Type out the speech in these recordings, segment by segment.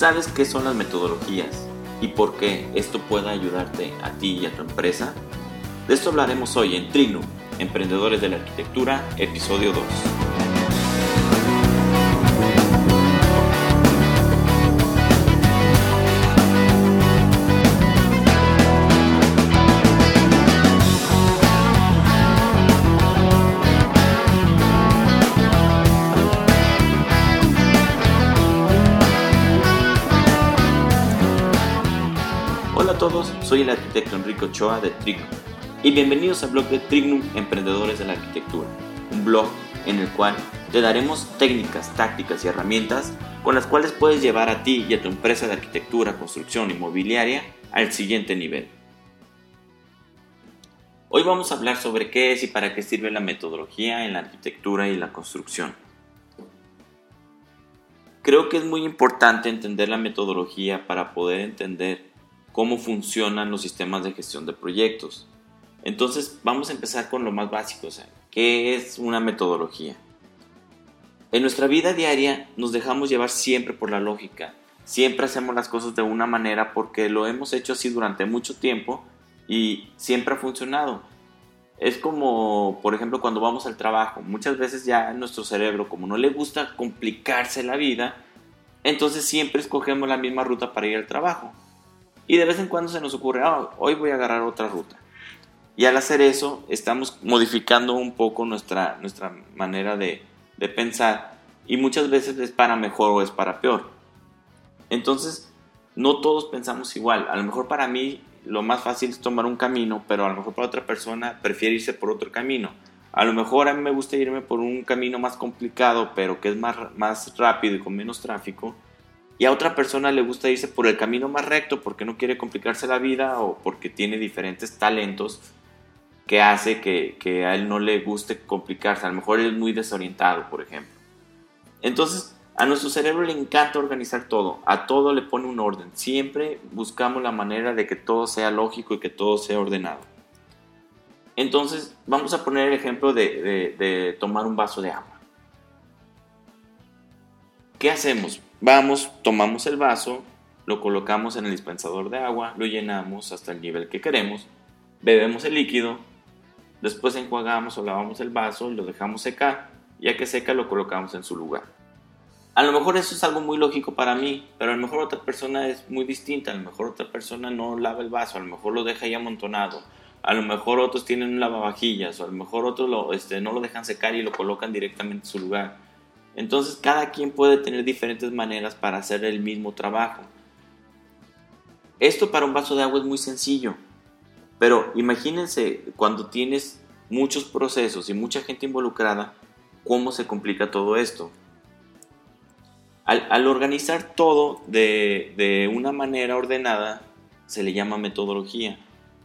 ¿Sabes qué son las metodologías y por qué esto puede ayudarte a ti y a tu empresa? De esto hablaremos hoy en Trignum, Emprendedores de la Arquitectura, episodio 2. Soy el arquitecto Enrique Ochoa de Trignum y bienvenidos al blog de Trignum Emprendedores de la Arquitectura, un blog en el cual te daremos técnicas, tácticas y herramientas con las cuales puedes llevar a ti y a tu empresa de arquitectura, construcción inmobiliaria al siguiente nivel. Hoy vamos a hablar sobre qué es y para qué sirve la metodología en la arquitectura y la construcción. Creo que es muy importante entender la metodología para poder entender cómo funcionan los sistemas de gestión de proyectos. Entonces vamos a empezar con lo más básico, o ¿qué es una metodología? En nuestra vida diaria nos dejamos llevar siempre por la lógica, siempre hacemos las cosas de una manera porque lo hemos hecho así durante mucho tiempo y siempre ha funcionado. Es como, por ejemplo, cuando vamos al trabajo, muchas veces ya nuestro cerebro, como no le gusta complicarse la vida, entonces siempre escogemos la misma ruta para ir al trabajo. Y de vez en cuando se nos ocurre, ah, hoy voy a agarrar otra ruta. Y al hacer eso, estamos modificando un poco nuestra, nuestra manera de, de pensar. Y muchas veces es para mejor o es para peor. Entonces, no todos pensamos igual. A lo mejor para mí lo más fácil es tomar un camino, pero a lo mejor para otra persona prefiere irse por otro camino. A lo mejor a mí me gusta irme por un camino más complicado, pero que es más, más rápido y con menos tráfico y a otra persona le gusta irse por el camino más recto porque no quiere complicarse la vida o porque tiene diferentes talentos que hace que, que a él no le guste complicarse. A lo mejor es muy desorientado, por ejemplo. Entonces, a nuestro cerebro le encanta organizar todo, a todo le pone un orden. Siempre buscamos la manera de que todo sea lógico y que todo sea ordenado. Entonces, vamos a poner el ejemplo de, de tomar un vaso de agua. ¿Qué hacemos? Vamos, tomamos el vaso, lo colocamos en el dispensador de agua, lo llenamos hasta el nivel que queremos, bebemos el líquido, después enjuagamos o lavamos el vaso y lo dejamos secar, ya que seca lo colocamos en su lugar. A lo mejor eso es algo muy lógico para mí, pero a lo mejor otra persona es muy distinta, a lo mejor otra persona no lava el vaso, a lo mejor lo deja ahí amontonado, a lo mejor otros tienen un lavavajillas, o a lo mejor otros lo, este, no lo dejan secar y lo colocan directamente en su lugar. Entonces cada quien puede tener diferentes maneras para hacer el mismo trabajo. Esto para un vaso de agua es muy sencillo, pero imagínense cuando tienes muchos procesos y mucha gente involucrada, cómo se complica todo esto. Al, organizar todo de, de una manera ordenada, se le llama metodología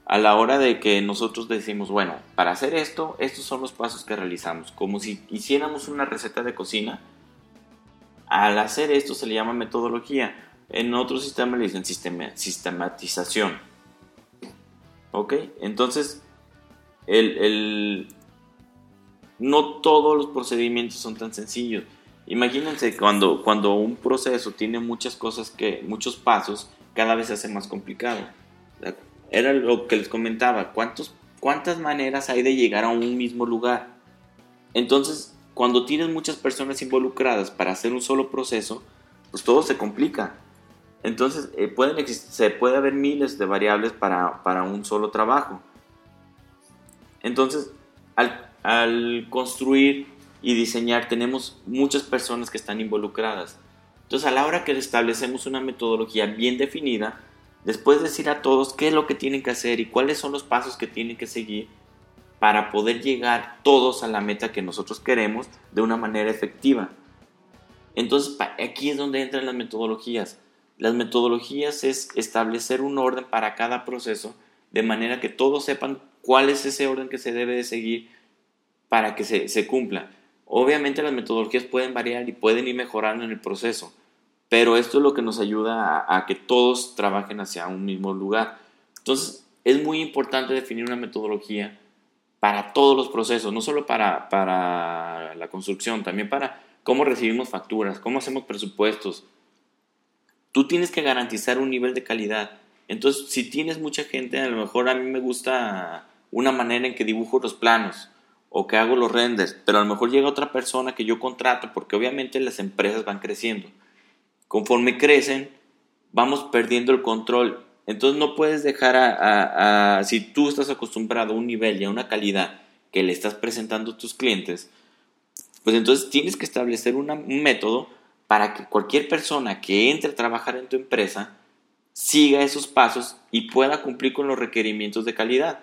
a la hora de que nosotros decimos, bueno, para hacer esto, estos son los pasos que realizamos, como si hiciéramos una receta de cocina. Al hacer esto se le llama metodología. En otro sistema le dicen sistematización. ¿Ok? Entonces, el, no todos los procedimientos son tan sencillos. Imagínense cuando, cuando un proceso tiene muchas cosas que, muchos pasos, cada vez se hace más complicado era lo que les comentaba, ¿cuántos, ¿cuántas maneras hay de llegar a un mismo lugar? Entonces, cuando tienes muchas personas involucradas para hacer un solo proceso, pues todo se complica. Entonces, eh, pueden se puede haber miles de variables para, para un solo trabajo. Entonces, al, al, construir y diseñar, tenemos muchas personas que están involucradas. Entonces, a la hora que establecemos una metodología bien definida, Después decir a todos qué es lo que tienen que hacer y cuáles son los pasos que tienen que seguir para poder llegar todos a la meta que nosotros queremos de una manera efectiva. Entonces, aquí es donde entran las metodologías. Las metodologías es establecer un orden para cada proceso de manera que todos sepan cuál es ese orden que se debe de seguir para que se, se cumpla. Obviamente las metodologías pueden variar y pueden ir mejorando en el proceso, pero esto es lo que nos ayuda a, que todos trabajen hacia un mismo lugar. Entonces, es muy importante definir una metodología para todos los procesos, no solo para, para la construcción, también para cómo recibimos facturas, cómo hacemos presupuestos, tú tienes que garantizar un nivel de calidad. Entonces, si tienes mucha gente, a lo mejor a mí me gusta una manera en que dibujo los planos o que hago los renders, pero a lo mejor llega otra persona que yo contrato porque obviamente las empresas van creciendo. Conforme crecen, vamos perdiendo el control. Entonces no puedes dejar a, si tú estás acostumbrado a un nivel y a una calidad que le estás presentando a tus clientes, pues entonces tienes que establecer un método para que cualquier persona que entre a trabajar en tu empresa siga esos pasos y pueda cumplir con los requerimientos de calidad.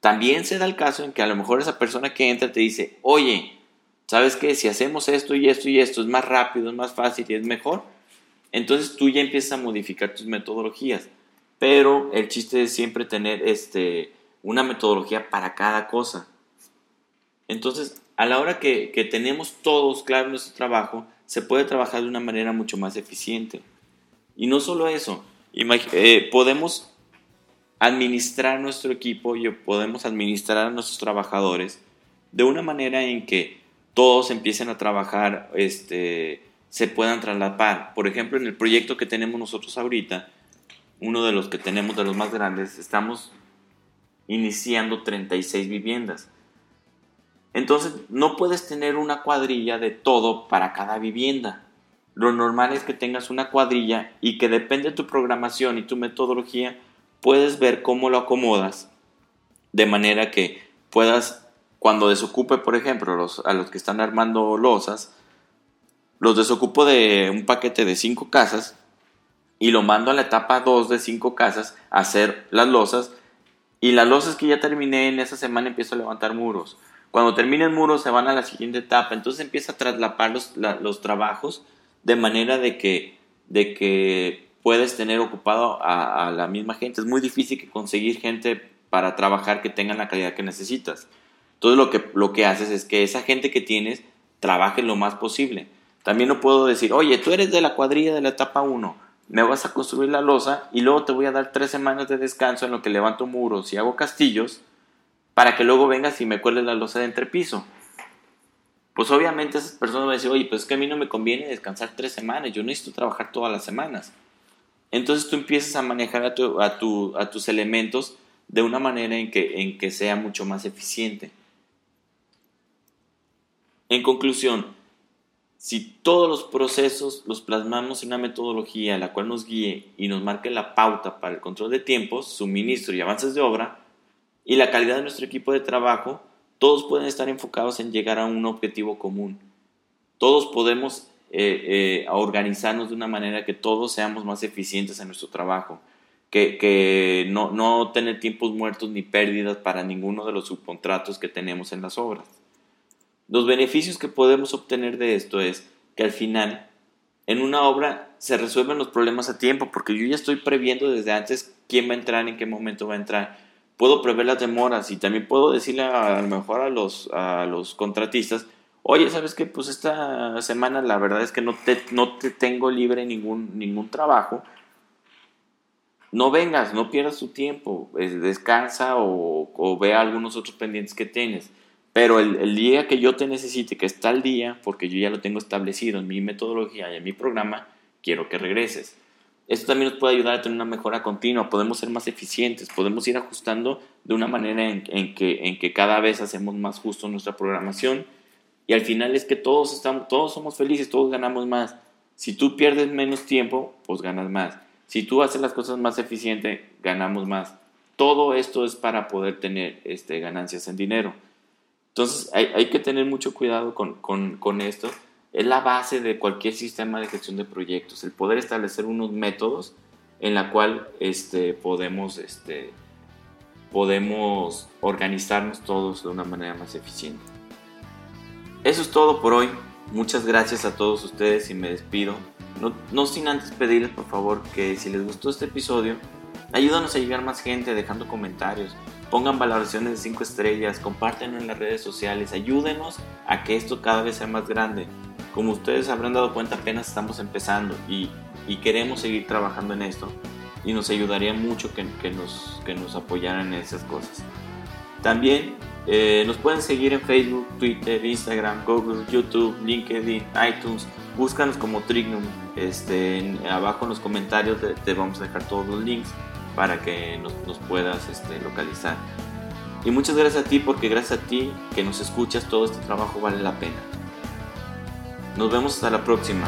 También se da el caso en que a lo mejor esa persona que entra te dice, oye, ¿sabes qué? Si hacemos esto y esto y esto es más rápido, es más fácil y es mejor, entonces tú ya empiezas a modificar tus metodologías. Pero el chiste es siempre tener este, una metodología para cada cosa. Entonces, a la hora que, tenemos todos claro nuestro trabajo, se puede trabajar de una manera mucho más eficiente. Y no solo eso, eh, podemos administrar nuestro equipo y podemos administrar a nuestros trabajadores de una manera en que todos empiecen a trabajar este, se puedan trasladar. Por ejemplo, en el proyecto que tenemos nosotros ahorita, uno de los que tenemos de los más grandes, estamos iniciando 36 viviendas. Entonces, no puedes tener una cuadrilla de todo para cada vivienda. Lo normal es que tengas una cuadrilla y que depende de tu programación y tu metodología, puedes ver cómo lo acomodas de manera que puedas, cuando desocupe, por ejemplo, a los que están armando losas, los desocupo de un paquete de cinco casas y lo mando a la etapa 2 de cinco casas a hacer las losas y las losas que ya terminé en esa semana empiezo a levantar muros. Cuando terminen muros se van a la siguiente etapa, entonces empieza a traslapar los, trabajos de manera de que, de que puedes tener ocupado a, la misma gente. Es muy difícil conseguir gente para trabajar que tengan la calidad que necesitas. Entonces lo que, lo que haces es que esa gente que tienes trabaje lo más posible. También no puedo decir, oye, tú eres de la cuadrilla de la etapa 1, me vas a construir la losa y luego te voy a dar tres semanas de descanso en lo que levanto muros y hago castillos para que luego vengas y me cuelgues la losa de entrepiso. Pues obviamente esas personas van a decir, oye, pues es que a mí no me conviene descansar tres semanas, yo necesito trabajar todas las semanas. Entonces tú empiezas a manejar a, a, a tus elementos de una manera en que, en que sea mucho más eficiente. En conclusión, si todos los procesos los plasmamos en una metodología la cual nos guíe y nos marque la pauta para el control de tiempos, suministro y avances de obra, y la calidad de nuestro equipo de trabajo, todos pueden estar enfocados en llegar a un objetivo común. Todos podemos eh, eh, organizarnos de una manera que todos seamos más eficientes en nuestro trabajo, que, no, no tener tiempos muertos ni pérdidas para ninguno de los subcontratos que tenemos en las obras. Los beneficios que podemos obtener de esto es que al final, en una obra se resuelven los problemas a tiempo, porque yo ya estoy previendo desde antes quién va a entrar, en qué momento va a entrar. Puedo prever las demoras y también puedo decirle a, lo mejor a los, a los contratistas, oye, ¿sabes qué? Pues esta semana la verdad es que no te, no te tengo libre ningún, ningún trabajo. No vengas, no pierdas tu tiempo, descansa o, o ve algunos otros pendientes que tienes. Pero el, día que yo te necesite, que está el día, porque yo ya lo tengo establecido en mi metodología y en mi programa, quiero que regreses. Esto también nos puede ayudar a tener una mejora continua, podemos ser más eficientes, podemos ir ajustando de una manera en, que, cada vez hacemos más justo nuestra programación y al final es que todos, estamos, todos somos felices, todos ganamos más. Si tú pierdes menos tiempo, pues ganas más. Si tú haces las cosas más eficientes, ganamos más. Todo esto es para poder tener este, ganancias en dinero. Entonces hay, que tener mucho cuidado con, esto. Es la base de cualquier sistema de gestión de proyectos, el poder establecer unos métodos en la cual este, podemos, este, podemos organizarnos todos de una manera más eficiente. Eso es todo por hoy. Muchas gracias a todos ustedes y me despido. No, no, sin antes pedirles por favor que si les gustó este episodio, ayúdanos a llegar más gente dejando comentarios, pongan valoraciones de 5 estrellas, compártenlo en las redes sociales, ayúdenos a que esto cada vez sea más grande. Como ustedes habrán dado cuenta, apenas estamos empezando y, queremos seguir trabajando en esto y nos ayudaría mucho que, nos, que nos apoyaran en esas cosas. También eh, nos pueden seguir en Facebook, Twitter, Instagram, Google, YouTube, LinkedIn, iTunes. búscanos como Trignum. Este, abajo en los comentarios te, vamos a dejar todos los links para que nos, puedas este, localizar. Y muchas gracias a ti porque gracias a ti que nos escuchas todo este trabajo vale la pena. Nos vemos hasta la próxima.